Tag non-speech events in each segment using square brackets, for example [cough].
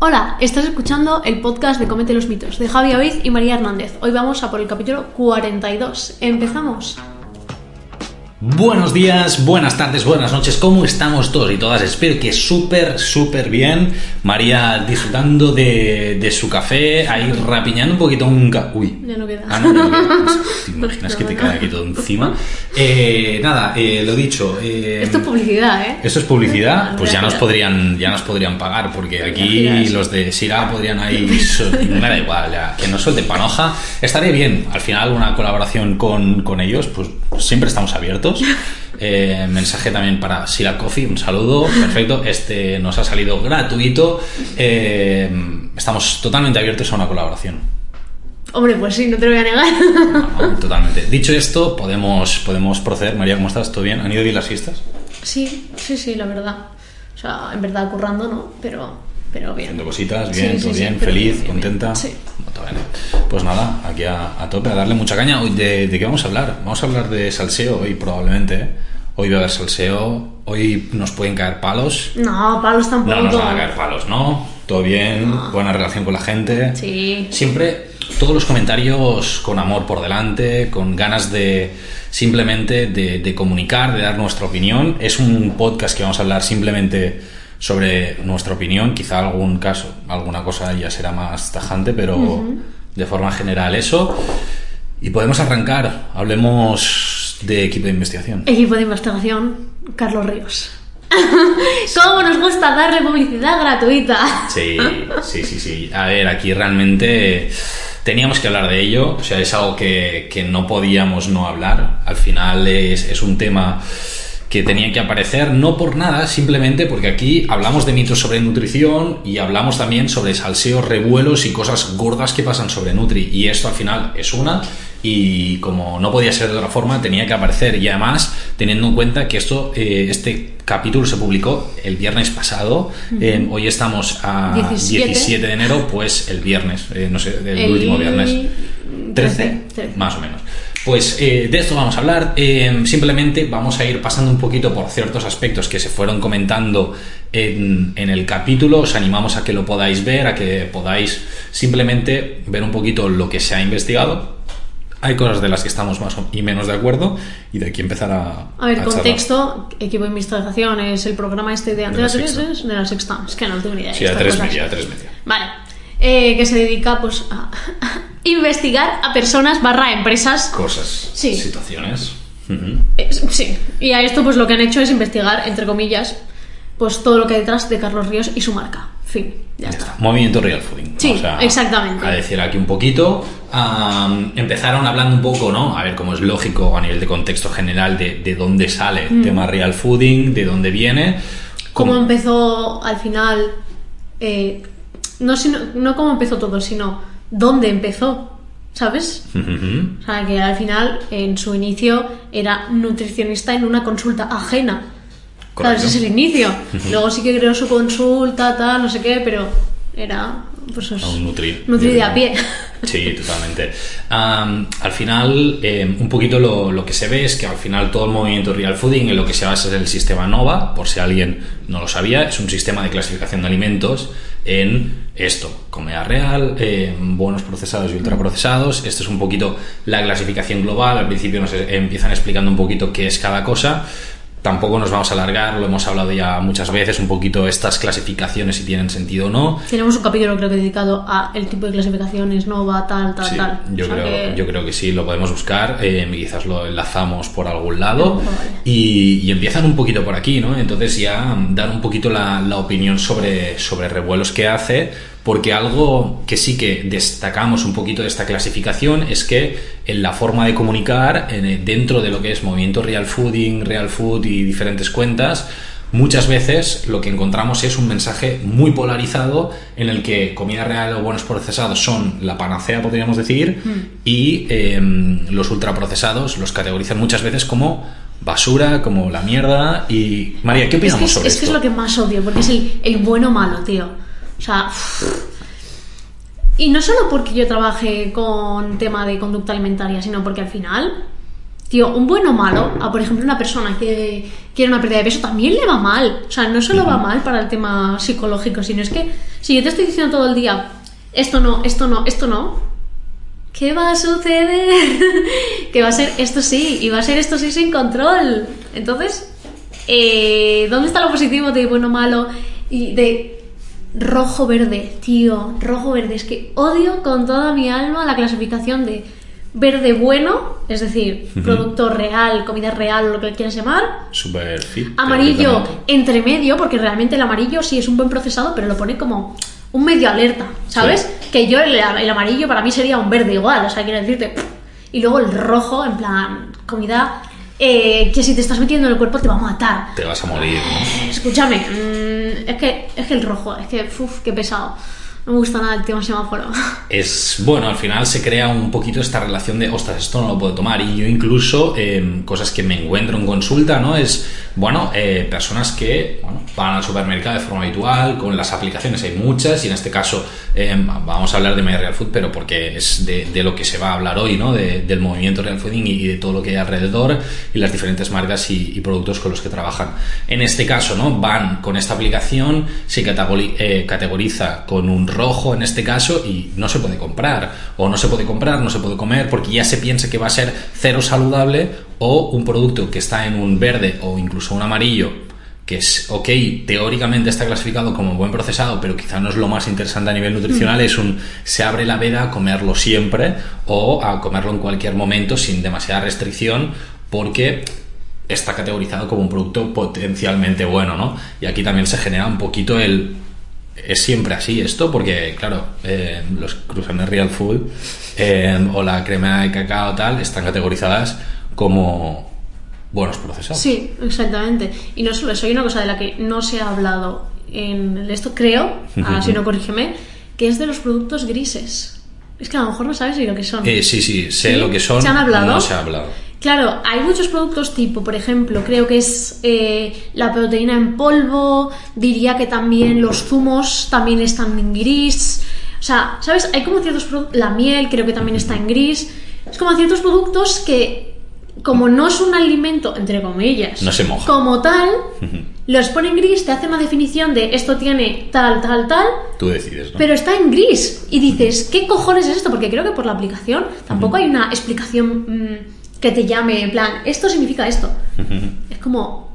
Hola, estás escuchando el podcast de Comete los mitos de Javi Aviz y María Hernández. Hoy vamos a por el capítulo 42. ¿Empezamos? Buenos días, buenas tardes, buenas noches, ¿cómo estamos todos y todas? Espero que súper, súper bien. María disfrutando de, de su café, ahí rapiñando un poquito un... ca- Uy. Ya no queda. Ah, no, [laughs] no queda. ¿Te imaginas que te cae aquí todo encima? Eh, nada, eh, lo dicho. eh, Esto es publicidad, ¿eh? ¿Esto es publicidad? Pues ya nos podrían, ya nos podrían pagar, porque aquí los de Sira podrían ahí. [laughs] Me da igual, ya, que no suelten panoja. Estaría bien, al final, una colaboración con, con ellos, pues siempre estamos abiertos. [laughs] Eh, mensaje también para Sira Coffee, un saludo, perfecto. Este nos ha salido gratuito. Eh, estamos totalmente abiertos a una colaboración. Hombre, pues sí, no te lo voy a negar. No, totalmente. Dicho esto, podemos, podemos proceder. María, ¿cómo estás? ¿Todo bien? ¿Han ido bien las fiestas? Sí, sí, sí, la verdad. O sea, en verdad currando, ¿no? Pero, pero bien. Haciendo cositas, bien, sí, todo sí, bien, feliz, bien, bien, contenta. Sí. Pues nada, aquí a, a tope, a darle mucha caña. ¿de, de qué vamos a hablar? Vamos a hablar de salseo hoy probablemente. Hoy va a haber salseo, hoy nos pueden caer palos. No, palos tampoco. No nos van a caer palos, ¿no? Todo bien, buena relación con la gente. Sí. Siempre todos los comentarios con amor por delante, con ganas de simplemente de, de comunicar, de dar nuestra opinión. Es un podcast que vamos a hablar simplemente sobre nuestra opinión. Quizá algún caso, alguna cosa ya será más tajante, pero de forma general eso. Y podemos arrancar. Hablemos de equipo de investigación. Equipo de investigación, Carlos Ríos. [laughs] ¿Cómo nos gusta darle publicidad gratuita? Sí, [laughs] sí, sí, sí. A ver, aquí realmente teníamos que hablar de ello. O sea, es algo que, que no podíamos no hablar. Al final es, es un tema que tenía que aparecer, no por nada, simplemente porque aquí hablamos de mitos sobre nutrición y hablamos también sobre salseos, revuelos y cosas gordas que pasan sobre Nutri. Y esto al final es una y como no podía ser de otra forma, tenía que aparecer. Y además, teniendo en cuenta que esto, eh, este capítulo se publicó el viernes pasado, eh, hoy estamos a 17. 17. de enero, pues el viernes, eh, no sé, el, El último viernes. 13, 13, 13. más o menos. Pues eh, de esto vamos a hablar. Eh, simplemente vamos a ir pasando un poquito por ciertos aspectos que se fueron comentando en, en el capítulo. Os animamos a que lo podáis ver, a que podáis simplemente ver un poquito lo que se ha investigado. Hay cosas de las que estamos más y menos de acuerdo y de aquí empezar a... A ver, a charlar. contexto, equipo de investigación es el programa este de Antena la 3, Sexta. es de la sexta. Es que no tengo ni idea. de Sí, a estas tres cosas. media, a tres media. Vale. Eh, que se dedica pues a [laughs] investigar a personas barra empresas. Cosas, Sí. situaciones. Eh, sí. Y a esto pues lo que han hecho es investigar, entre comillas, pues todo lo que hay detrás de Carlos Ríos y su marca. Fin. Ya está. está. Movimiento Real Fooding. Sí, Vamos a- exactamente. A decir aquí un poquito. Empezaron hablando un poco, ¿no? A ver, como es lógico a nivel de contexto general de, de dónde sale el tema Real Fooding, de dónde viene. Cómo Cómo- empezó al final. eh, no, sino, no cómo empezó todo, sino dónde empezó. ¿Sabes? O sea, que al final, en su inicio, era nutricionista en una consulta ajena. Claro, ese es el inicio. Luego sí que creó su consulta, tal, no sé qué, pero era. Pues es- un Nutri. Nutri de a pie. Sí, totalmente. Am, al final, eh, un poquito lo, lo que se ve es que al final todo el movimiento Real Fooding en lo que se basa es el sistema NOVA, por si alguien no lo sabía, es un sistema de clasificación de alimentos en esto, comida real, eh, buenos procesados y ultraprocesados. Esto es un poquito la clasificación global. Al principio nos empiezan explicando un poquito qué es cada cosa. Tampoco nos vamos a alargar, lo hemos hablado ya muchas veces, un poquito estas clasificaciones si tienen sentido o no. Tenemos un capítulo, creo que dedicado a el tipo de clasificaciones, Nova, tal, tal, Sí, tal. yo, O sea creo, que- yo creo que sí, lo podemos buscar, eh, quizás lo enlazamos por algún lado Vale. y, y empiezan un poquito por aquí, ¿no? Entonces ya dar un poquito la, la opinión sobre, sobre revuelos que hace, porque algo que sí que destacamos un poquito de esta clasificación es que en la forma de comunicar, en- dentro de lo que es movimiento Real Fooding, Real Food y diferentes cuentas, Muchas veces lo que encontramos es un mensaje muy polarizado en el que comida real o buenos procesados son la panacea, podríamos decir, y eh, los ultraprocesados los categorizan muchas veces como basura, como la mierda. Y María, ¿qué Es opinamos que es, sobre es que es lo que más odio, porque es el, el bueno malo, tío. O sea. Y no solo porque yo trabaje con tema de conducta alimentaria, sino porque al final tío, un bueno o malo, a por ejemplo una persona que quiere una pérdida de peso, también le va mal. O sea, no solo va mal para el tema psicológico, sino es que si yo te estoy diciendo todo el día, esto no, esto no, esto no, ¿qué va a suceder? [laughs] que va a ser esto sí, y va a ser esto sí sin control. Entonces, eh, ¿dónde está lo positivo de bueno o malo? Y de rojo verde, tío, rojo verde. Es que odio con toda mi alma la clasificación de verde bueno, es decir, producto real, comida real, lo que quieras llamar. Super fit. Amarillo entre medio, porque realmente el amarillo sí es un buen procesado, pero lo pone como un medio alerta, ¿sabes? Que yo el, el amarillo para mí sería un verde igual, o sea, quiero decirte. Y luego el rojo, en plan, comida eh, que si te estás metiendo en el cuerpo te va a matar. Te vas a morir, ¿no? Escúchame, mm, es que es que el rojo, es que, uff, qué pesado. No me gusta nada el tema semáforo. [laughs] Es bueno, al final se crea un poquito esta relación de, ostras, esto no lo puedo tomar. Y yo incluso, eh, cosas que me encuentro en consulta, ¿no? Es, bueno, eh, personas que bueno, van al supermercado de forma habitual, con las aplicaciones hay muchas, y en este caso eh, vamos a hablar de My Real Food, pero porque es de, de lo que se va a hablar hoy, ¿no? De- del movimiento Real Fooding y de todo lo que hay alrededor y las diferentes marcas y, y productos con los que trabajan. En este caso, ¿no? Van con esta aplicación, se eh, categoriza con un rojo en este caso y no se puede comprar. O no se puede comprar, no se puede comer porque ya se piensa que va a ser cero saludable o un producto que está en un verde o incluso un amarillo que es, ok, teóricamente está clasificado como buen procesado, pero quizá no es lo más interesante a nivel nutricional, es un, se abre la veda a comerlo siempre o a comerlo en cualquier momento sin demasiada restricción, porque está categorizado como un producto potencialmente bueno, ¿no? Y aquí también se genera un poquito el... Es siempre así esto, porque claro, eh, los cruzanes Real Food eh, o la crema de cacao tal están categorizadas como buenos procesados. Sí, exactamente. Y no solo eso, hay una cosa de la que no se ha hablado en esto, creo, ah, si no corrígeme, que es de los productos grises. Es que a lo mejor no sabes ni lo que son. Eh, sí, sí, sé ¿Sí? lo que son. ¿Se han hablado? No se ha hablado. Claro, hay muchos productos tipo, por ejemplo, creo que es eh, la proteína en polvo, diría que también los zumos también están en gris. O sea, ¿sabes? Hay como ciertos productos, la miel creo que también está en gris. Es como ciertos productos que, como no es un alimento, entre comillas, No se moja. como tal, los pone en gris, te hace una definición de esto tiene tal, tal, tal, Tú decides, ¿no? pero está en gris. Y dices, ¿qué cojones es esto? Porque creo que por la aplicación tampoco hay una explicación mm, que te llame, en plan, esto significa esto. Es como,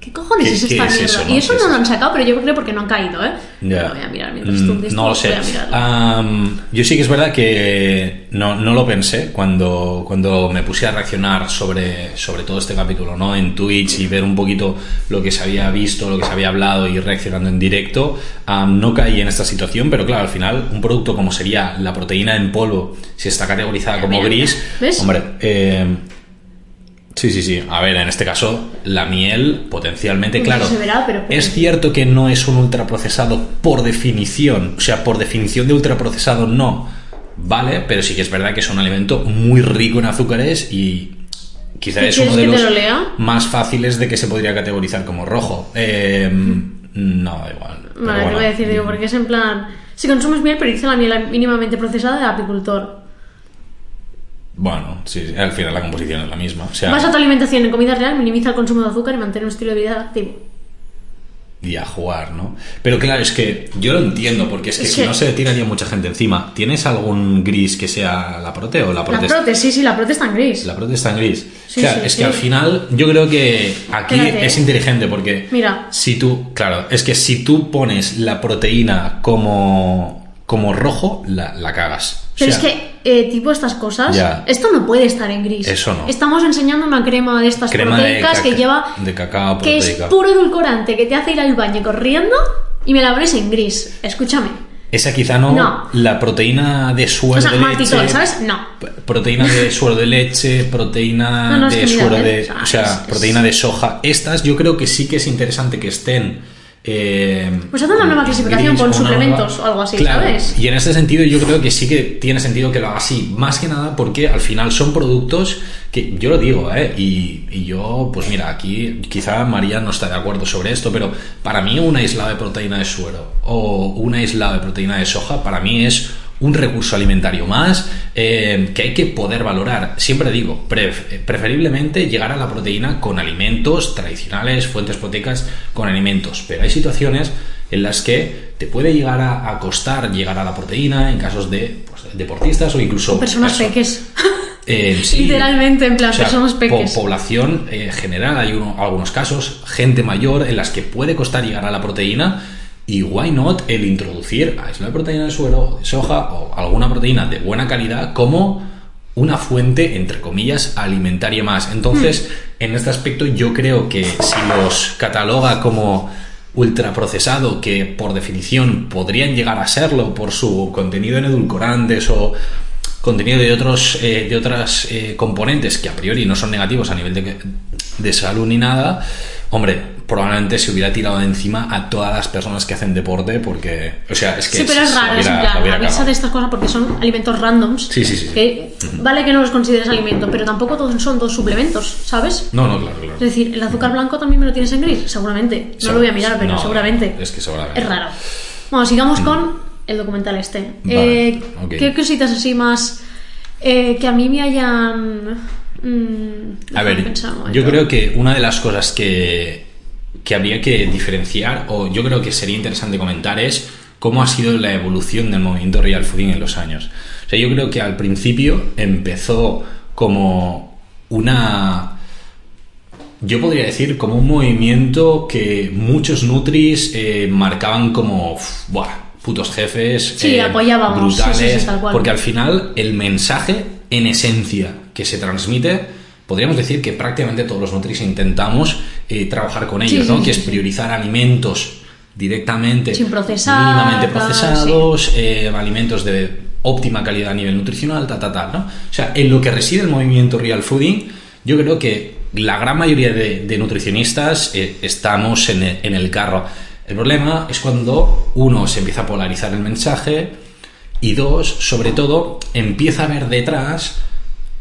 ¿qué cojones ¿Qué- es esta es mierda? eso, no? y eso ¿Qué no es lo han sacado, pero yo creo porque no han caído, ¿eh? Ya. Lo voy a mirar mientras Mm, tú dices, no lo sé. Am, yo sí que es verdad que no, no lo pensé cuando, cuando me puse a reaccionar sobre, sobre todo este capítulo, ¿no? En Twitch y ver un poquito lo que se había visto, lo que se había hablado y reaccionando en directo. Am, no caí en esta situación, pero claro, al final, un producto como sería la proteína en polvo, si está categorizada como Mira, gris, ¿ves? hombre, eh, Sí, sí, sí. A ver, en este caso, la miel, potencialmente, Pues claro. se verá, pero- Es cierto que no es un ultraprocesado por definición. O sea, por definición de ultraprocesado no. Vale, pero sí que es verdad que es un alimento muy rico en azúcares y quizá ¿Y es uno de te los lo más fáciles de que se podría categorizar como rojo. Eh, no, da igual. Vale, te bueno. voy a decir, digo, porque es en plan, si consumes miel, pero dice la miel mínimamente procesada de apicultor. Bueno, sí, al final la composición es la misma. O sea, Basa tu alimentación en comida real, minimiza el consumo de azúcar y mantén un estilo de vida activo. y a jugar, ¿no? Pero claro, es que yo lo entiendo, porque es que si no se le tiraría mucha gente encima. ¿Tienes algún gris que sea la prote o la La prote? sí, sí, la prote está en gris. La prote está en gris. Sí, o sea, sí, es que al final yo creo que aquí Espérate, es ¿eh? inteligente porque Mira. si tú, claro, es que si tú pones la proteína como, como rojo, la, la cagas. O Pero sea, es que, eh, tipo estas cosas, Ya. esto no puede estar en gris. Eso no. Estamos enseñando una crema de estas Crema de proteicas que lleva. de cacao que es puro edulcorante, que te hace ir al baño corriendo y me la pones en gris. Escúchame. esa quizá no, No. la proteína de suero O sea, de leche. ¿sabes? No. Proteína de suero de leche, proteína No, no, es de suero ¿eh? de. O sea, es- proteína de soja. Estas yo creo que sí que es interesante que estén. Eh, Pues haz una nueva clasificación, una suplementos o algo así, Claro, ¿sabes? Y en este sentido yo creo que sí que tiene sentido que lo haga así. Más que nada porque al final son productos que yo lo digo, ¿eh? Y, y yo, pues mira, aquí quizá María no está de acuerdo sobre esto, pero para mí un aislado de proteína de suero o un aislado de proteína de soja, para mí es un recurso alimentario más eh, que hay que poder valorar. Siempre digo, pref- preferiblemente llegar a la proteína con alimentos tradicionales, fuentes proteicas con alimentos, pero hay situaciones en las que te puede llegar a, costar llegar a la proteína en casos de pues, deportistas o incluso Personas perso- peques. eh, [laughs] sí. Literalmente, en plan, O sea, personas po- peques. población eh, general, hay uno- algunos casos, gente mayor en las que puede costar llegar a la proteína y why not el introducir a isla de proteína de suero, de soja o alguna proteína de buena calidad como una fuente, entre comillas, alimentaria más. Entonces, Hmm. en este aspecto yo creo que si los cataloga como ultraprocesado, que por definición podrían llegar a serlo por su contenido en edulcorantes o contenido de otros eh, de otras eh, componentes que a priori no son negativos a nivel de, de salud ni nada hombre probablemente se hubiera tirado de encima a todas las personas que hacen deporte porque o sea es que Sí, pero es raro, es en plan, avisa de estas cosas porque son alimentos randoms. Sí, sí, sí. Que vale que no los consideres alimento, pero tampoco todos son dos suplementos, ¿sabes? no no claro claro Es decir, ¿el azúcar blanco también me lo tienes en gris? Seguramente. No lo voy a mirar, pero no, seguramente. es que seguramente Es raro. Bueno, sigamos con el documental este. Vale, Eh. ¿Qué cositas así más eh, que a mí me hayan... mm, A ver, yo creo que una de las cosas que, que habría que diferenciar, o yo creo que sería interesante comentar, es cómo ha sido la evolución del movimiento real fooding en los años. O sea, yo creo que al principio empezó como una... Yo podría decir como un movimiento que muchos nutris eh, marcaban como, "Uf, buah, putos jefes, Sí, eh, apoyábamos, sí, sí, sí, brutales, porque al final el mensaje en esencia que se transmite, podríamos decir que prácticamente todos los nutris intentamos eh, trabajar con ellos, Sí, ¿no? sí, que es priorizar alimentos directamente Sin procesar, mínimamente procesados, eh, alimentos de óptima calidad a nivel nutricional, ta, ta, ta, ¿no? O sea, en lo que reside el movimiento real fooding, yo creo que la gran mayoría de, de nutricionistas eh, estamos en el, en el carro. El problema es cuando uno se empieza a polarizar el mensaje y dos, sobre todo, empieza a ver detrás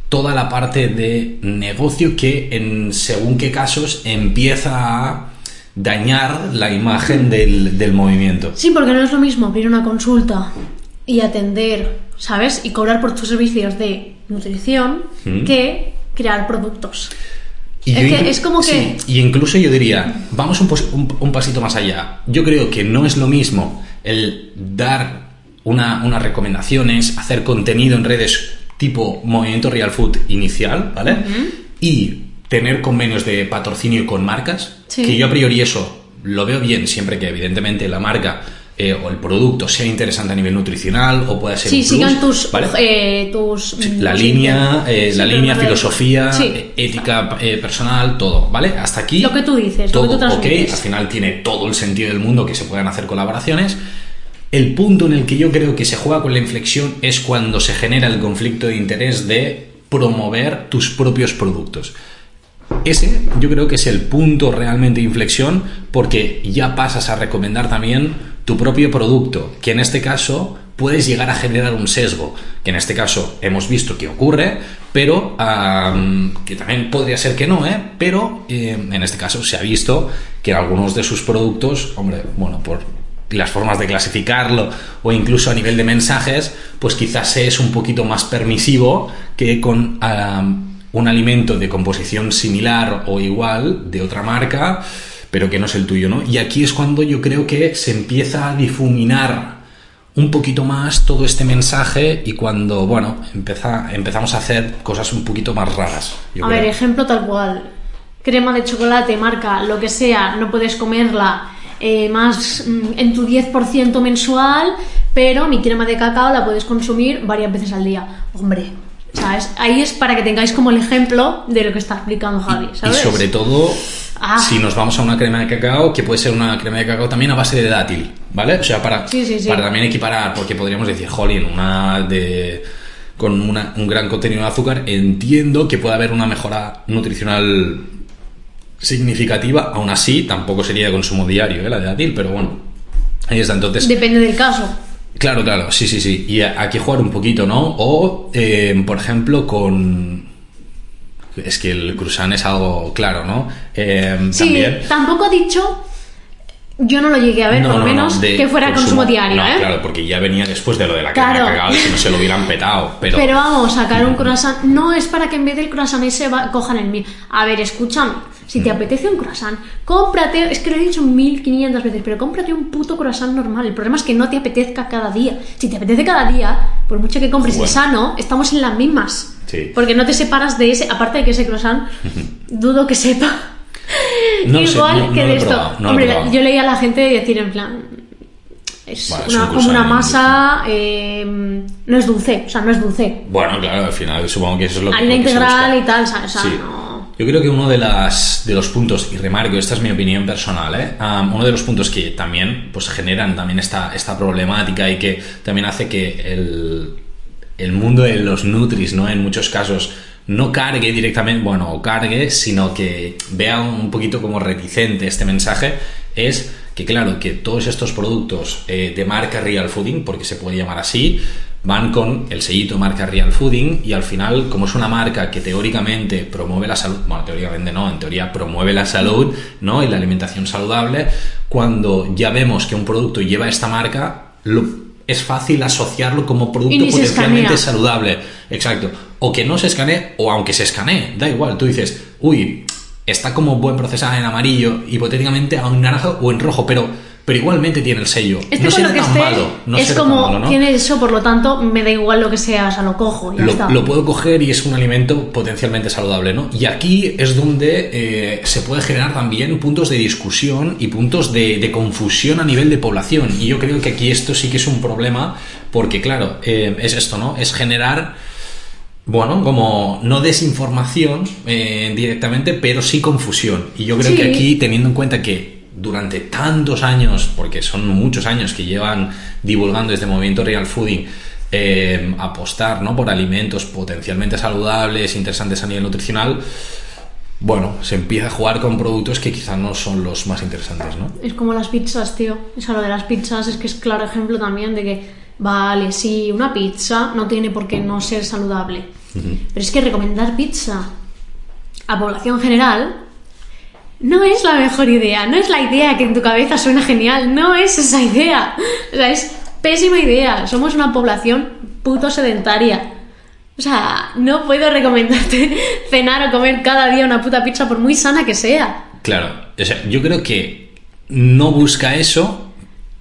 toda la parte de negocio que en según qué casos empieza a dañar la imagen del, del movimiento. Sí, porque no es lo mismo abrir una consulta y atender, ¿sabes? Y cobrar por tus servicios de nutrición Mm. que crear productos. Y Es que es como que- sí, y incluso yo diría, vamos un- un pasito más allá. Yo creo que no es lo mismo el dar una, unas recomendaciones, hacer contenido en redes tipo Movimiento Real Food inicial, ¿vale? Y tener convenios de patrocinio con marcas, Sí. que yo a priori eso lo veo bien siempre que evidentemente la marca eh, o el producto sea interesante a nivel nutricional o pueda ser Sí, un plus, sigan tus, ¿vale? eh, tus la sí, línea, eh, sí, la línea, de- filosofía, eh, ética eh, personal, todo, ¿vale? Hasta aquí. Lo que tú dices, lo todo que tú ok, al final tiene todo el sentido del mundo que se puedan hacer colaboraciones. El punto en el que yo creo que se juega con la inflexión es cuando se genera el conflicto de interés de promover tus propios productos. Ese yo creo que es el punto realmente de inflexión porque ya pasas a recomendar también tu propio producto, que en este caso puedes llegar a generar un sesgo, que en este caso hemos visto que ocurre, pero que también podría ser que no, ¿eh? pero eh, en este caso se ha visto que algunos de sus productos, hombre, bueno, por las formas de clasificarlo o incluso a nivel de mensajes, pues quizás es un poquito más permisivo que con un alimento de composición similar o igual de otra marca, pero que no es el tuyo, ¿no? Y aquí es cuando yo creo que se empieza a difuminar un poquito más todo este mensaje y cuando, bueno, empeza- empezamos a hacer cosas un poquito más raras. yo A creo. ver, ejemplo tal cual. Crema de chocolate, marca, lo que sea, no puedes comerla eh, más mm, en tu 10% mensual, pero mi crema de cacao la puedes consumir varias veces al día. Hombre, ¿sabes? Ahí es para que tengáis como el ejemplo de lo que está explicando Javi, Y ¿sabes? sobre todo, Ah. si nos vamos a una crema de cacao, que puede ser una crema de cacao también a base de dátil, ¿vale? O sea, para, Sí, sí, sí. para también equiparar, porque podríamos decir, jolín, una de con una- un gran contenido de azúcar, entiendo que puede haber una mejora nutricional significativa, aún así tampoco sería de consumo diario, ¿eh? la de dátil, pero bueno, ahí está. Entonces, Depende del caso. Claro, claro, sí, sí, sí. Y hay que jugar un poquito, ¿no? O, eh, por ejemplo, con... Es que el croissant es algo claro, ¿no? Eh, Sí, también... tampoco ha dicho Yo no lo llegué a ver, No, por lo no, no, menos que fuera consumo, diario, no, ¿eh? Claro, porque ya venía después de lo de la Claro. cagada, si no se lo hubieran petado. Pero, Pero vamos, sacar un croissant no es para que en vez del croissant ese va- cojan el mío. A ver, escúchame, si Mm. te apetece un croissant, cómprate, es que lo he dicho 1500 veces, pero cómprate un puto croissant normal. El problema es que no te apetezca cada día. Si te apetece cada día, por mucho que compres el Bueno. sano, estamos en las mismas. Sí. Porque no te separas de ese, aparte de que ese croissant, [laughs] dudo que sepa. No sé, Igual no- no que lo de esto. probado, no Hombre, yo leía a la gente decir en plan. Es, Bueno, es una, un como una masa, eh, no es dulce, o sea, no es dulce. Bueno, claro, al final supongo que eso es lo que, lo que se integral busca. y tal. O sea, Sí. no. Yo creo que uno de, las, de los puntos, y remarco, esta es mi opinión personal, ¿eh? Uno de los puntos que también pues, generan también esta, esta problemática y que también hace que el, el mundo de los nutris, ¿no? En muchos casos no cargue directamente, bueno, o cargue, sino que vea un poquito como reticente este mensaje, es que claro, que todos estos productos eh, de marca Real Fooding, porque se puede llamar así, van con el sellito marca Real Fooding y al final, como es una marca que teóricamente promueve la salud, bueno, teóricamente no, en teoría promueve la salud, ¿no? Y la alimentación saludable, cuando ya vemos que un producto lleva esta marca, lo- es fácil asociarlo como producto potencialmente saludable. Exacto. O que no se escanee, o aunque se escanee, da igual. Tú dices, uy, está como buen procesada en amarillo, hipotéticamente a un naranja o en rojo, pero, pero igualmente tiene el sello. Este no será que tan esté malo. No es será como tan malo, ¿no? tiene eso, por lo tanto, me da igual lo que sea, o sea, lo cojo, ya lo, está. lo puedo coger y es un alimento potencialmente saludable, ¿no? Y aquí es donde eh, se puede generar también puntos de discusión y puntos de, de confusión a nivel de población. Y yo creo que aquí esto sí que es un problema porque, claro, eh, es esto, ¿no? Es generar, bueno, como no desinformación eh, directamente, pero sí confusión. Y yo creo Sí. que aquí, teniendo en cuenta que durante tantos años, porque son muchos años que llevan divulgando este movimiento Real Fooding, eh, apostar ¿no? por alimentos potencialmente saludables, interesantes a nivel nutricional, bueno, se empieza a jugar con productos que quizás no son los más interesantes, ¿no? Es como las pizzas, tío. O sea, lo de las pizzas es que es claro ejemplo también de que, vale, sí, una pizza no tiene por qué no ser saludable. Pero es que recomendar pizza a población general no es la mejor idea. No es la idea que en tu cabeza suena genial. No es esa idea. O sea, es pésima idea. Somos una población puto sedentaria. O sea, no puedo recomendarte [laughs] cenar o comer cada día una puta pizza por muy sana que sea. Claro, o sea, yo creo que no busca eso,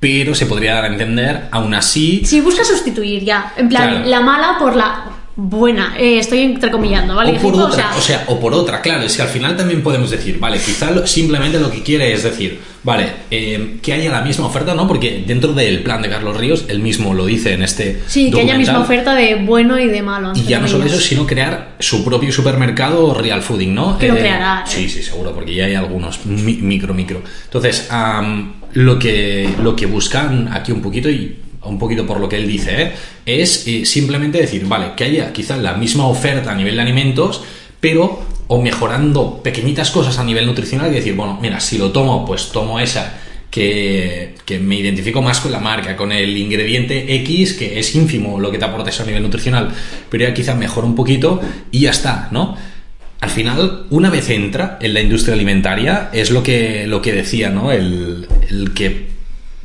pero se podría dar a entender, aún así, Si busca sustituir ya, en plan, Claro. la mala por la buena, eh, estoy entrecomillando, ¿vale? o por o otra, sea, o sea, o por otra, claro, es que al final también podemos decir, vale, quizá lo- simplemente lo que quiere es decir, vale, eh, que haya la misma oferta, ¿no? Porque dentro del plan de Carlos Ríos, él mismo lo dice en este sí, que haya documental, misma oferta de bueno y de malo. Y ya no solo eso, sino crear su propio supermercado Real Fooding, ¿no? Que lo creará, ¿eh? Sí, sí, seguro, porque ya hay algunos mi- micro, micro. Entonces, am, lo, que, lo que buscan aquí un poquito, y un poquito por lo que él dice, ¿eh? es eh, simplemente decir, vale, que haya quizás la misma oferta a nivel de alimentos, pero o mejorando pequeñitas cosas a nivel nutricional y decir, bueno, mira, si lo tomo, pues tomo esa que, que me identifico más con la marca, con el ingrediente X, que es ínfimo lo que te aporta eso a nivel nutricional, pero ya quizá mejora un poquito y ya está, ¿no? Al final, una vez entra en la industria alimentaria, es lo que, lo que decía, ¿no? El, el que,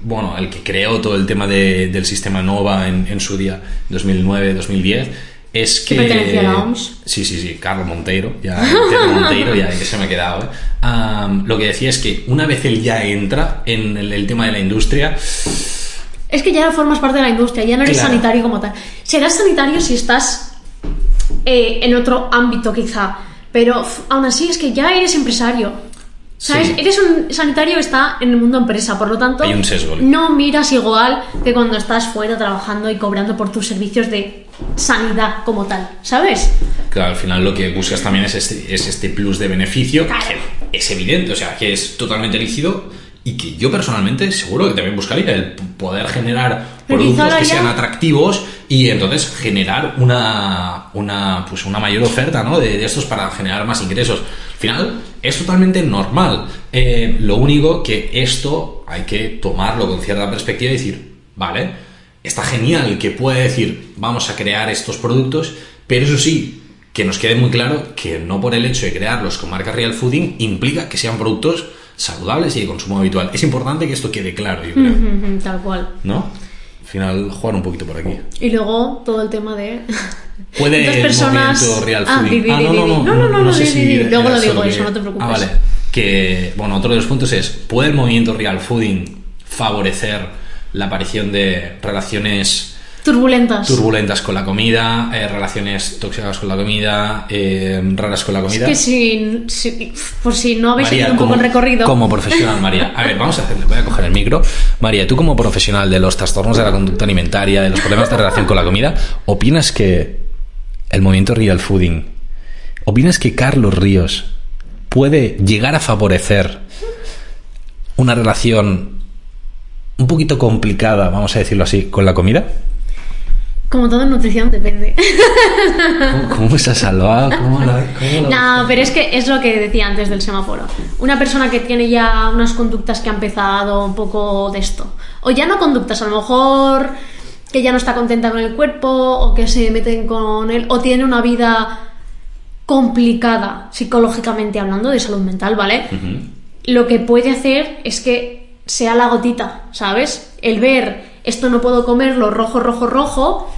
bueno, el que creó todo el tema de- del sistema NOVA en, en su día, 2009-2010, es que... Pertenecía a la OMS. Sí, sí, sí, Carlos Monteiro, ya, [laughs] Monteiro, ya que se me ha quedado. ¿eh? Am, lo que decía es que una vez él ya entra en el, el tema de la industria, Es que ya formas parte de la industria, ya no eres Claro. sanitario como tal. Serás sanitario si estás eh, en otro ámbito quizá, pero aún así es que ya eres empresario. ¿Sabes? Sí. Eres un sanitario que está en el mundo empresa, por lo tanto, Hay un sesgo. no miras igual que cuando estás fuera trabajando y cobrando por tus servicios de sanidad como tal, ¿sabes? Claro, al final lo que buscas también es este, es este plus de beneficio, Claro. que es evidente, o sea, que es totalmente lícito y que yo personalmente seguro que también buscaría el poder generar productos que sean atractivos y entonces generar una, una, pues una mayor oferta ¿no? de, de estos para generar más ingresos. Al final es totalmente normal. Eh, lo único que esto hay que tomarlo con cierta perspectiva y decir, vale, está genial que pueda decir, vamos a crear estos productos, pero eso sí, que nos quede muy claro que no por el hecho de crearlos con marca Real Fooding implica que sean productos saludables y de consumo habitual. Es importante que esto quede claro, yo creo. Tal cual. ¿No? Al final, jugar un poquito por aquí. Y luego todo el tema de. [laughs] ¿Puede Dos el personas- movimiento real Ah, fooding? di, di, Ah, no, no, no, No, no, no, no, sé si. Luego lo digo eso, no te preocupes. Ah, vale. Que, bueno, otro de los puntos es, ¿puede el movimiento real fooding favorecer la aparición de relaciones Turbulentas. turbulentas con la comida, eh, relaciones tóxicas con la comida, eh, raras con la comida? que si, si- por si no habéis María, un poco el recorrido. como profesional, María. A ver, vamos a hacerle, voy a coger el micro. María, tú como profesional de los trastornos de la conducta alimentaria, de los problemas de relación con la comida, ¿opinas que el movimiento real fooding, opinas que Carlos Ríos puede llegar a favorecer una relación un poquito complicada, vamos a decirlo así, con la comida? Como todo en nutrición, depende. ¿Cómo, cómo se ha salvado? ¿Cómo la- cómo la- No, pero es que es lo que decía antes del semáforo. Una persona que tiene ya unas conductas que ha empezado un poco de esto. O ya no conductas, a lo mejor que ya no está contenta con el cuerpo, o que se meten con él, o tiene una vida complicada psicológicamente hablando de salud mental, ¿vale? Lo que puede hacer es que sea la gotita, ¿sabes? El ver esto no puedo comerlo rojo, rojo, rojo,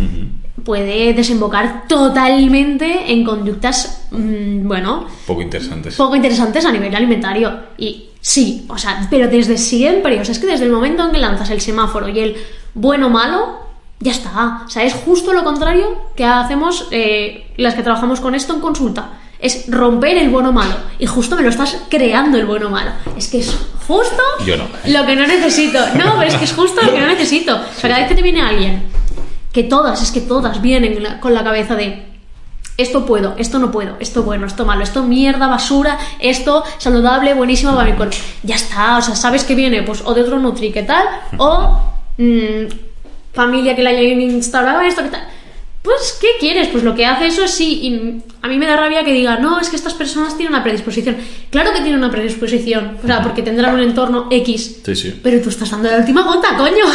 puede desembocar totalmente en conductas, mm, bueno, Poco interesantes. poco interesantes a nivel alimentario. Y sí, o sea, pero desde siempre, o sea, es que desde el momento en que lanzas el semáforo y el bueno malo, ya está. O sea, es justo lo contrario que hacemos eh, las que trabajamos con esto en consulta. Es romper el bueno malo. Y justo me lo estás creando el bueno malo. Es que es justo Yo no. lo que no necesito. No, pero es que es justo lo que no necesito. O sea, cada vez que te viene alguien, que todas, es que todas vienen la- con la cabeza de esto puedo, esto no puedo, esto bueno, esto malo, esto mierda, basura, esto saludable, buenísimo para mi cuerpo. Ya está, o sea, sabes que viene pues o de otro Nutri, ¿qué tal? O mm, familia que le hayan instaurado esto, ¿qué tal? Pues, ¿qué quieres? Pues lo que hace eso es sí. Y a mí me da rabia que diga, no, es que estas personas tienen una predisposición. Claro que tienen una predisposición, o sea, porque tendrán un entorno X. Sí, sí. Pero tú estás dando la última gota, coño.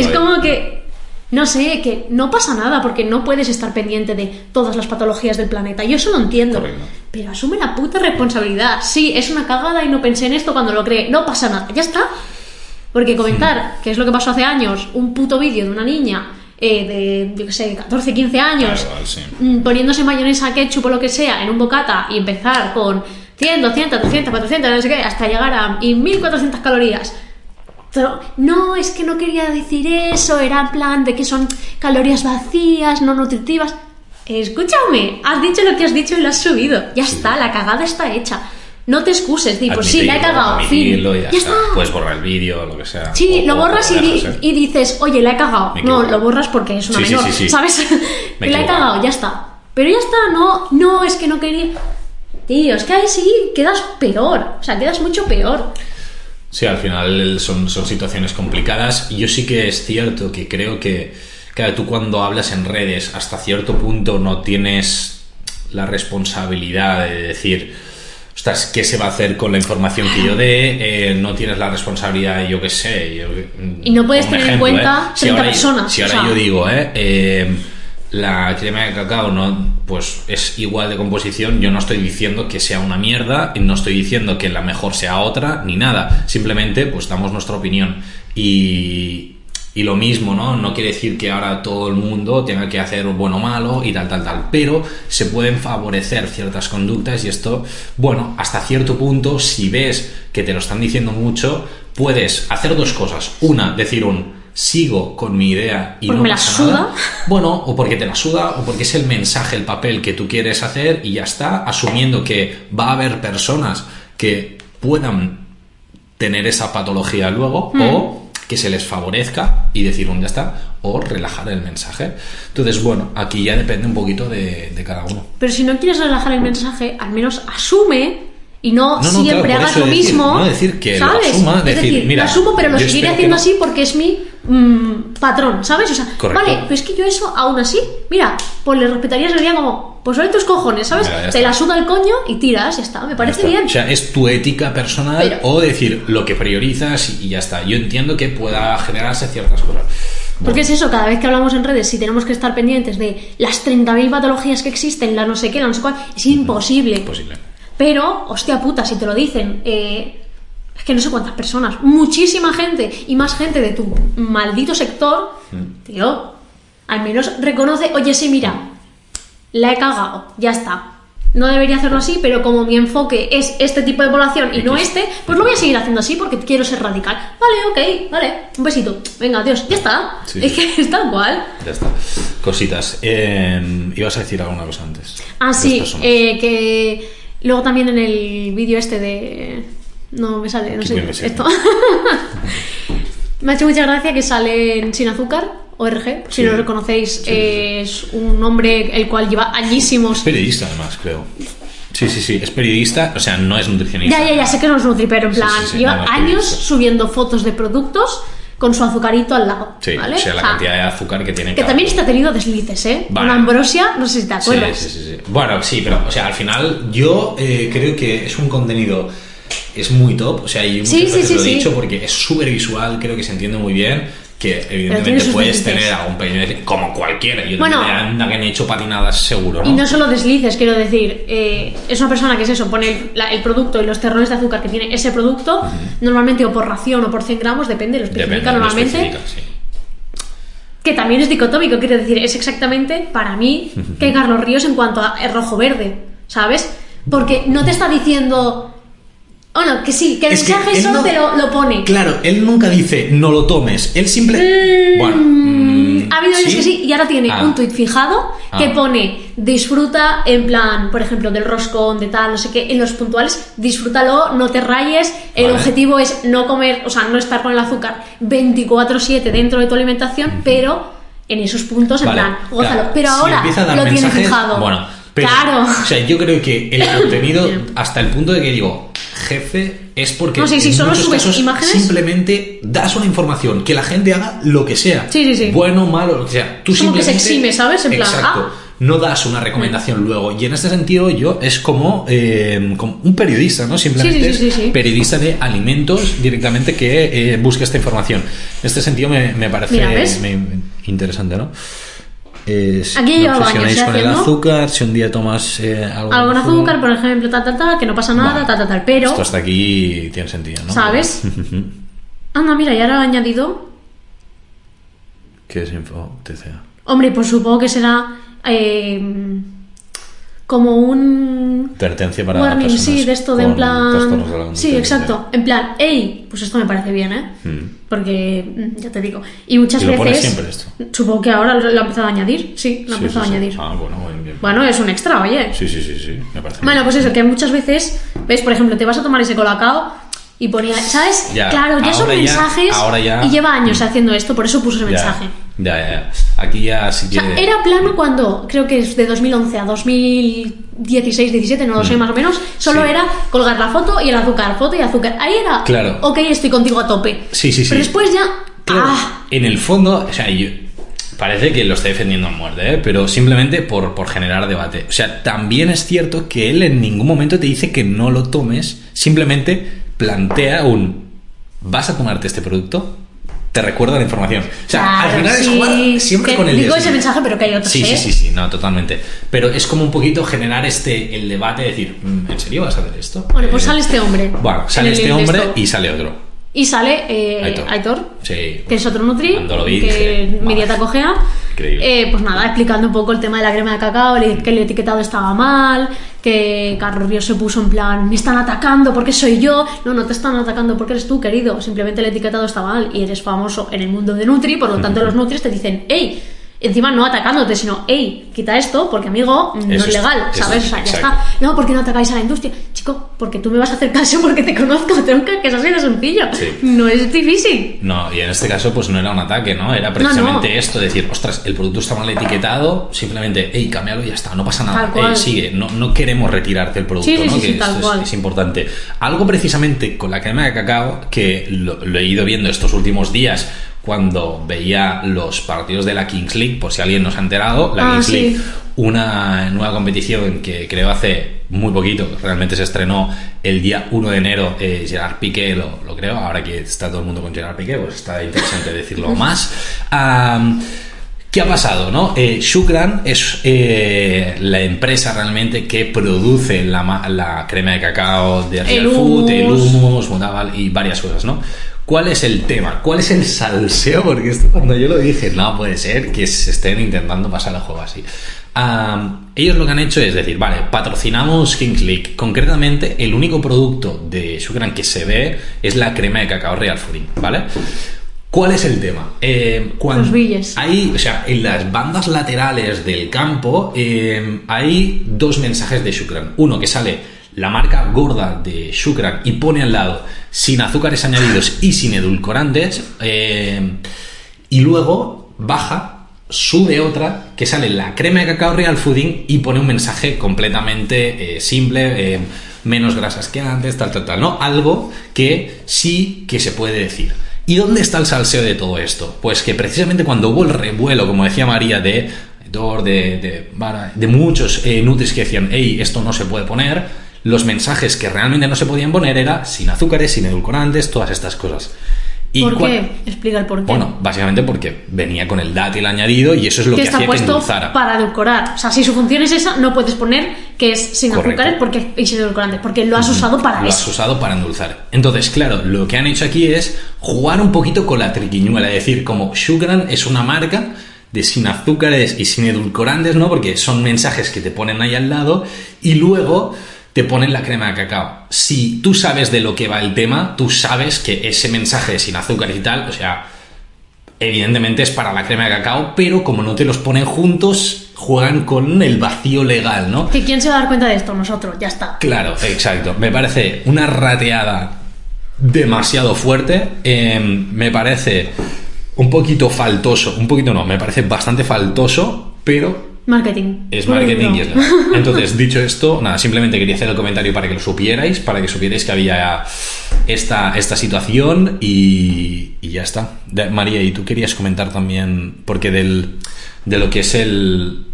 Es ahí. como que, no sé, que no pasa nada porque no puedes estar pendiente de todas las patologías del planeta. Yo eso lo entiendo. Correcto. Pero asume la puta responsabilidad. Sí, es una cagada y no pensé en esto cuando lo creé. No pasa nada, ya está. Porque comentar, que es lo que pasó hace años, un puto vídeo de una niña eh, de, yo qué sé, 14, 15 años, Da igual, sí. mm, poniéndose mayonesa, ketchup o lo que sea en un bocata y empezar con 100, 200, 300, 400, no sé qué, hasta llegar a y 1400 calorías. Pero, no, es que no quería decir eso, era en plan de que son calorías vacías, no nutritivas. Escúchame, has dicho lo que has dicho y lo has subido. Ya está, la cagada está hecha. No te excuses, di, pues sí, la he Admitirlo, cagado. Fin. y ya, Ya está. está. Puedes borrar el vídeo, lo que sea. Sí, O- lo borras y, di- ¿eh? y dices, oye, la he cagado. No, lo borras porque es una Sí, sí, menor, sí, sí. ¿sabes? Me [laughs] la he cagado, ya está. Pero ya está, no, no, es que no quería. Tío, es que ahí sí quedas peor. O sea, quedas mucho peor. Sí, al final son, son situaciones complicadas. Yo sí que es cierto que creo que, claro, tú cuando hablas en redes hasta cierto punto no tienes la responsabilidad de decir, ostras, ¿qué se va a hacer con la información que yo dé? Eh, no tienes la responsabilidad, yo qué sé. yo- Y no puedes tener en cuenta 30 ahora- personas, Si o ahora sea. yo digo, eh, eh, la crema de cacao no, pues es igual de composición. Yo no estoy diciendo que sea una mierda, no estoy diciendo que la mejor sea otra, ni nada. Simplemente, pues damos nuestra opinión. Y, y lo mismo, ¿no? No quiere decir que ahora todo el mundo tenga que hacer bueno o malo y tal, tal, tal. Pero se pueden favorecer ciertas conductas y esto, bueno, hasta cierto punto, si ves que te lo están diciendo mucho, puedes hacer dos cosas. Una, decir un sigo con mi idea y Porque no me la pasa suda. nada. Bueno, o porque te la suda, o porque es el mensaje, el papel que tú quieres hacer y ya está, asumiendo que va a haber personas que puedan tener esa patología luego, Hmm. o que se les favorezca y decir un ya está, o relajar el mensaje. Entonces, bueno, aquí ya depende un poquito de, de cada uno. Pero si no quieres relajar el mensaje, al menos asume y no, No, no, siempre claro, hagas lo decir, mismo. no decir que lo ¿sabes? asuma, es decir, decir, mira, lo asumo, pero lo seguiré haciendo no. así porque es mi mm, patrón, ¿sabes? O sea, Correcto. vale, pero es que yo eso aún así, mira, pues le respetaría sería como, pues sobre tus cojones, ¿sabes? Mira, Te la suda el coño y tiras, ya está, me parece está. bien. O sea, es tu ética personal Pero- o decir lo que priorizas y, y ya está. Yo entiendo que pueda generarse ciertas cosas. Porque es eso, cada vez que hablamos en redes, si tenemos que estar pendientes de las 30.000 patologías que existen, la no sé qué, la no sé cuál, es imposible. Imposible. Pero, hostia puta, si te lo dicen, eh, es que no sé cuántas personas, muchísima gente y más gente de tu maldito sector, Mm. tío, al menos reconoce, oye, sí, mira, la he cagado, ya está. No debería hacerlo así, pero como mi enfoque es este tipo de población y no este, pues lo voy a seguir haciendo así porque quiero ser radical. Vale, ok, vale, un besito. Venga, adiós, ya está. Sí, es que [laughs] es tal cual. Ya está. Cositas. Eh, ibas a decir alguna cosa antes. Ah, Dos sí, eh, que luego también en el vídeo este de... No me sale, no sé, esto. [laughs] me ha hecho mucha gracia que sale en Sin Azúcar, ORG, si Sí. no lo reconocéis, Sí, sí, sí. es un hombre el cual lleva añísimos... Es periodista, además, creo. Sí, sí, sí. Es periodista, o sea, no es nutricionista. Ya, ya, ya, sé que no es Nutri, pero en Sí, plan, sí, sí, lleva no, años subiendo fotos de productos con su azucarito al lado, Sí, ¿vale? o sea, la O sea, cantidad de azúcar que tiene Que cada también está tenido deslices, ¿eh? Vale. Una ambrosia, no sé si te Sí, acuerdas. sí, sí, sí. Bueno, sí, pero, o sea, al final yo eh, creo que es un contenido. Es muy top, o sea, y muchas Sí, veces sí, lo he sí. dicho porque es súper visual, creo que se entiende muy bien. Que evidentemente puedes deslices. tener algún pequeño desliz, como cualquiera. Yo Bueno. que he hecho patinadas seguro, ¿no? Y no solo deslices, quiero decir, eh, es una persona que es eso, pone el, la- el producto y los terrones de azúcar que tiene ese producto, normalmente o por ración o por 100 gramos, depende, lo especifica Depende, lo normalmente, especifica, que también es dicotómico, quiero decir, es exactamente para mí que Carlos Ríos en cuanto a rojo-verde, ¿sabes? Porque no te está diciendo, bueno, que sí, que el Es que mensaje él solo no- te lo, lo pone. Claro, él nunca dice no lo tomes, él simple. bueno, mm, Ha habido veces que sí, y ahora tiene Ah. un tuit fijado que Ah. pone disfruta en plan, por ejemplo, del roscón, de tal, no sé qué, en los puntuales, disfrútalo, no te rayes. El Vale. objetivo es no comer, o sea, no estar con el azúcar 24-7 dentro de tu alimentación, pero en esos puntos, en plan, gózalo. claro. Pero ahora lo tiene fijado. Bueno, pero, claro. O sea, yo creo que el [laughs] contenido, hasta el punto de que digo, jefe, es porque No, sí, sí, en solo muchos subes casos imágenes. simplemente das una información, que la gente haga lo que sea. Sí. Bueno, malo, lo que sea. Tú Es como que se exime, ¿sabes? En plan, Exacto. ah. No das una recomendación luego. Y en este sentido, yo es como, eh, como un periodista, ¿no? Simplemente es periodista de alimentos directamente que eh, busca esta información. En este sentido, me, me parece me- interesante, ¿no? Si Aquí no obsesionéis con el haciendo- azúcar, si un día tomas eh, algo de azúcar, por ejemplo, tal, tal, tal, que no pasa nada, tal, tal, tal. Pero, Esto hasta aquí tiene sentido, ¿no? ¿sabes? [laughs] Anda, mira, y ahora ha añadido ¿Qué es info TCA? Hombre, pues supongo que será eh, como un Advertencia para warning, sí, de esto de en de plan. Sí, exacto. En plan, hey, pues esto me parece bien, ¿eh? Mm. Porque, mm, ya te digo. Y muchas ¿Y lo pones veces. siempre esto? Supongo que ahora lo lo ha empezado a añadir. Sí, lo ha Sí, empezado sí, a sí. añadir. Ah, bueno, muy bien. Bueno, es un extra, oye. Sí, sí, sí, sí, me parece Bueno, bien. pues eso, que muchas veces, ¿ves? Por ejemplo, te vas a tomar ese colacao y ponía, ¿sabes? Ya, claro, ya son ya- mensajes ahora ya- y lleva años haciendo esto, por eso puso ese mensaje. Ya, ya, ya. Aquí ya sí O que... sea, era plano cuando, creo que es de 2011 a 2016, 17, no lo sé más o menos, solo Mm. Sí. era colgar la foto y el azúcar, foto y azúcar. Ahí era, Claro. ok, estoy contigo a tope. Sí, sí, sí. Pero después ya, Claro, ah, en el fondo, o sea, yo, parece que lo está defendiendo a muerte, ¿eh? pero simplemente por, por generar debate. O sea, también es cierto que él en ningún momento te dice que no lo tomes, simplemente plantea un ¿vas a tomarte este producto? Te recuerda la información. O sea, Claro, al final es sí, jugar siempre que con el digo ese mensaje, pero que hay otros, Sí, sí, ¿eh? sí, sí, no, totalmente. Pero es como un poquito generar este el debate de decir, "Mm, ¿en serio vas a hacer esto? bueno, pues Eh, sale este hombre. Bueno, sale este hombre y sale otro. Y sale eh, Aitor. Aitor, Sí. que es otro Nutri, que mi dieta cogea. Increíble. Eh, pues nada, explicando un poco el tema de la crema de cacao, le- que el etiquetado estaba mal, que Carlos Ríos se puso en plan, me están atacando porque soy yo. No, no te están atacando porque eres tú, querido. Simplemente el etiquetado está mal y eres famoso en el mundo de Nutri, por lo tanto los Nutris te dicen, hey, encima no atacándote, sino, hey, quita esto porque amigo, no Eso es legal, ¿sabes? es, o sea, ya está. No, porque no atacáis a la industria. Chico, porque tú me vas a hacer caso porque te conozco, tronca, que eso así de sencillo. Sí. No es difícil. No, y en este caso pues no era un ataque, ¿no? Era precisamente esto, decir, ostras, el producto está mal etiquetado, simplemente, hey, cámbialo y ya está, no pasa nada, sigue, no, no queremos retirarte el producto, Sí, sí, ¿no? que tal es, cual. es importante. Algo precisamente con la crema de cacao, que lo, lo he ido viendo estos últimos días cuando veía los partidos de la Kings League, por si alguien no se ha enterado, la Ah, Kings sí. League, una nueva competición que creo hace muy poquito, realmente se estrenó el día 1 de enero, eh, Gerard Piqué lo, lo creo, ahora que está todo el mundo con Gerard Piqué, pues está interesante decirlo más. ¿Qué ha pasado? No? Eh, Shukran es eh, la empresa realmente que produce la, la crema de cacao de Real El Food, el hummus. y varias cosas, ¿no? ¿Cuál es el tema? ¿Cuál es el salseo? Porque esto cuando yo lo dije, no puede ser que se estén intentando pasar el juego así. Ellos lo que han hecho es decir, vale, patrocinamos Kings League. Concretamente, el único producto de Shukran que se ve es la crema de cacao Real Fooding, ¿vale? ¿Cuál es el tema? Eh, cuando Los brilles. Hay, o sea, en las bandas laterales del campo eh, hay dos mensajes de Shukran. Uno que sale la marca gorda de Shukran y pone al lado sin azúcares añadidos y sin edulcorantes. eh, y luego baja, sube otra que sale la crema de cacao Real Fooding y pone un mensaje completamente eh, simple, eh, menos grasas que antes, tal, tal, tal, ¿no? Algo que sí que se puede decir. ¿Y dónde está el salseo de todo esto? Pues que precisamente cuando hubo el revuelo, como decía María, de de, de muchos eh, nutris que decían, hey, esto no se puede poner, los mensajes que realmente no se podían poner era sin azúcares, sin edulcorantes, todas estas cosas. Y ¿Por qué? Explica el por qué. Bueno, básicamente porque venía con el dátil añadido y eso es lo que que, está hacía que puesto endulzara. para edulcorar. O sea, si su función es esa, no puedes poner que es sin Correcto. azúcares porque y sin edulcorantes, porque lo has usado para lo has eso. usado para endulzar. Entonces, claro, lo que han hecho aquí es jugar un poquito con la triquiñuela, es decir, como Sugaran es una marca de sin azúcares y sin edulcorantes, ¿no? Porque son mensajes que te ponen ahí al lado y luego te ponen la crema de cacao. Si tú sabes de lo que va el tema, tú sabes que ese mensaje de sin azúcares y tal, o sea, evidentemente es para la crema de cacao, pero como no te los ponen juntos, juegan con el vacío legal, ¿no? ¿Que quién se va a dar cuenta de esto? Nosotros, ya está. Claro, exacto. Me parece una rateada demasiado fuerte. eh, me parece un poquito faltoso. Un poquito no, me parece bastante faltoso, pero Marketing. es marketing y es legal. Entonces, [laughs] dicho esto, nada, simplemente quería hacer el comentario para que lo supierais, para que supierais que había esta, esta situación y, y ya está. De- María, y tú querías comentar también, porque del, de lo que es el,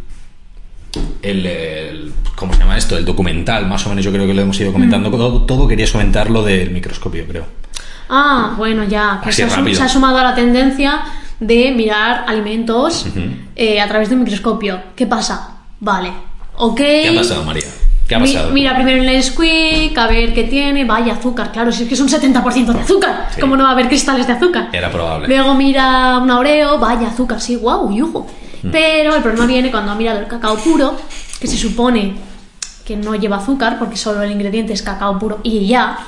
el, el- ¿Cómo se llama esto? El documental, más o menos yo creo que lo hemos ido comentando. Mm. Todo, todo querías comentar lo del microscopio, creo. Ah, bueno, ya. Que se, ha, rápido. se ha sumado a la tendencia de mirar alimentos eh, a través de un microscopio. ¿Qué pasa? Vale. Ok. ¿Qué ha pasado, María? ¿Qué ha Mi- pasado? mira primero el squeak, a ver qué tiene. Vaya, azúcar, claro, si es que es un 70% de azúcar. Sí. ¿Cómo no va a haber cristales de azúcar? Era probable. Luego mira un Oreo, vaya, azúcar, sí, guau, yujo. Mm. Pero el problema viene cuando ha mirado el cacao puro, que se supone que no lleva azúcar, porque solo el ingrediente es cacao puro y ya.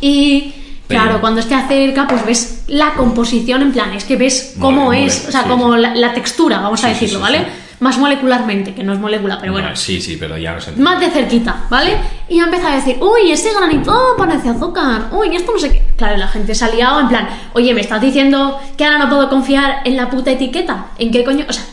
Y Pero- claro, cuando esté cerca, pues ves la composición en plan, es que ves cómo Mole- es, mole- o sea, sí, como sí. la, la textura, vamos a Sí, decirlo, ¿vale? Más molecularmente, que no es molécula, pero bueno. No, sí, sí, pero ya no sé. Más de cerquita, ¿vale? Y ha empezado a decir, uy, ese granito oh, parece azúcar, uy, esto no sé qué. Claro, la gente se ha liado en plan, oye, ¿me estás diciendo que ahora no puedo confiar en la puta etiqueta? ¿En qué coño? O sea,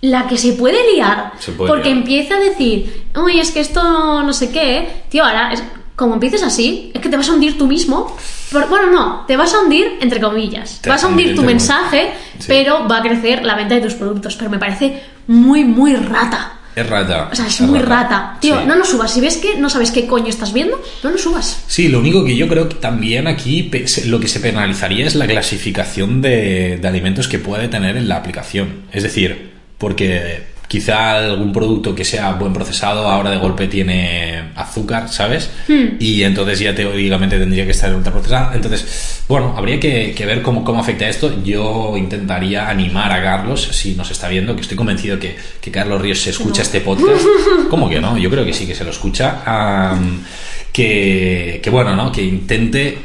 la que se puede liar, Se puede porque liar. empieza a decir, uy, es que esto no sé qué, tío, ahora, es- como empieces así, es que te vas a hundir tú mismo. Por- bueno, no, te vas a hundir entre comillas. Te vas a hundir tu mensaje, Sí. pero va a crecer la venta de tus productos. Pero me parece muy, muy rata. Es rata. O sea, es muy rata. Tío, Sí. no lo subas. Si ves que no sabes qué coño estás viendo, no lo subas. Sí, lo único que yo creo que también aquí lo que se penalizaría es la clasificación de, de alimentos que puede tener en la aplicación. Es decir, porque quizá algún producto que sea buen procesado ahora de golpe tiene azúcar, ¿sabes? Hmm. Y entonces ya teóricamente tendría que estar ultraprocesado. Entonces, bueno, habría que, que ver cómo, cómo afecta esto. Yo intentaría animar a Carlos, si nos está viendo, que estoy convencido que, que Carlos Ríos se escucha no. este podcast. [laughs] ¿Cómo que no? Yo creo que sí que se lo escucha. Que, que bueno, ¿no? Que intente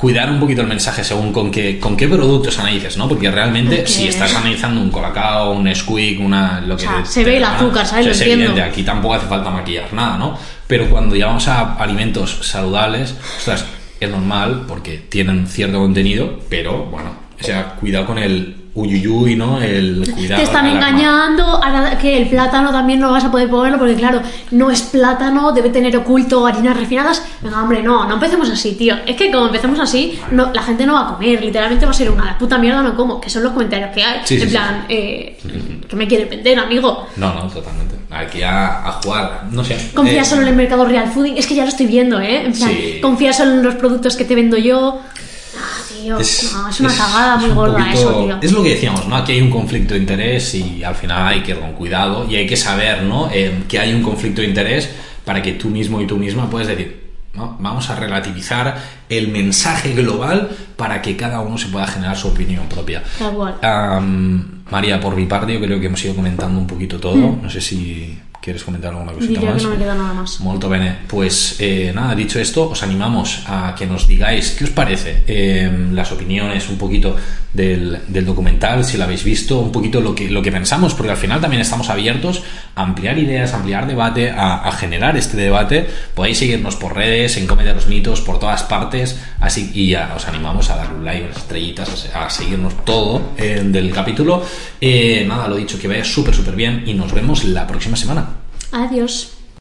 cuidar un poquito el mensaje según con qué, con qué productos analices, ¿no? Porque realmente si estás analizando un colacao, un squeak, una... Lo que O sea, te- se ve el azúcar, ¿sabes? o sea, Lo es entiendo. evidente, aquí tampoco hace falta maquillar nada, ¿no? Pero cuando ya vamos a alimentos saludables, ostras, es normal porque tienen cierto contenido, pero bueno, o sea, cuidado con el uyuyuy, ¿no? El cuidado. Te están alarma. engañando. Ahora que el plátano también no vas a poder ponerlo porque, claro, no es plátano, debe tener oculto harinas refinadas. Venga, hombre, no, no empecemos así, tío. Es que como empecemos así, no, la gente no va a comer. Literalmente va a ser una puta mierda, no como. Que son los comentarios que hay. Sí, sí, en sí. plan, eh, que me quieres vender, amigo. No, no, totalmente. Aquí a, a jugar, no sé. Confía eh, solo en el mercado real fooding. Es que ya lo estoy viendo, ¿eh? En plan, Sí. confía solo en los productos que te vendo yo. Tío. Es, no, es una cagada muy gorda eso, tío. Es lo que decíamos, ¿no? Aquí hay un conflicto de interés y al final hay que ir con cuidado y hay que saber, ¿no? Eh, que hay un conflicto de interés para que tú mismo y tú misma puedes decir, ¿no? Vamos a relativizar el mensaje global para que cada uno se pueda generar su opinión propia. María, por mi parte, yo creo que hemos ido comentando un poquito todo. Mm. No sé si ¿Quieres comentar alguna cosita Diría más? que no me queda nada más. Molto bene. Pues eh, nada, dicho esto, os animamos a que nos digáis qué os parece eh, las opiniones, un poquito del, documental, si lo habéis visto, un poquito lo que, lo que pensamos, porque al final también estamos abiertos a ampliar ideas, a ampliar debate, a, generar este debate. Podéis seguirnos por redes, en Comedia los Mitos, por todas partes, así y ya os animamos a dar un like, estrellitas, a, seguirnos todo eh, del capítulo. nada, lo dicho, que vaya súper, súper bien y nos vemos la próxima semana. Adiós.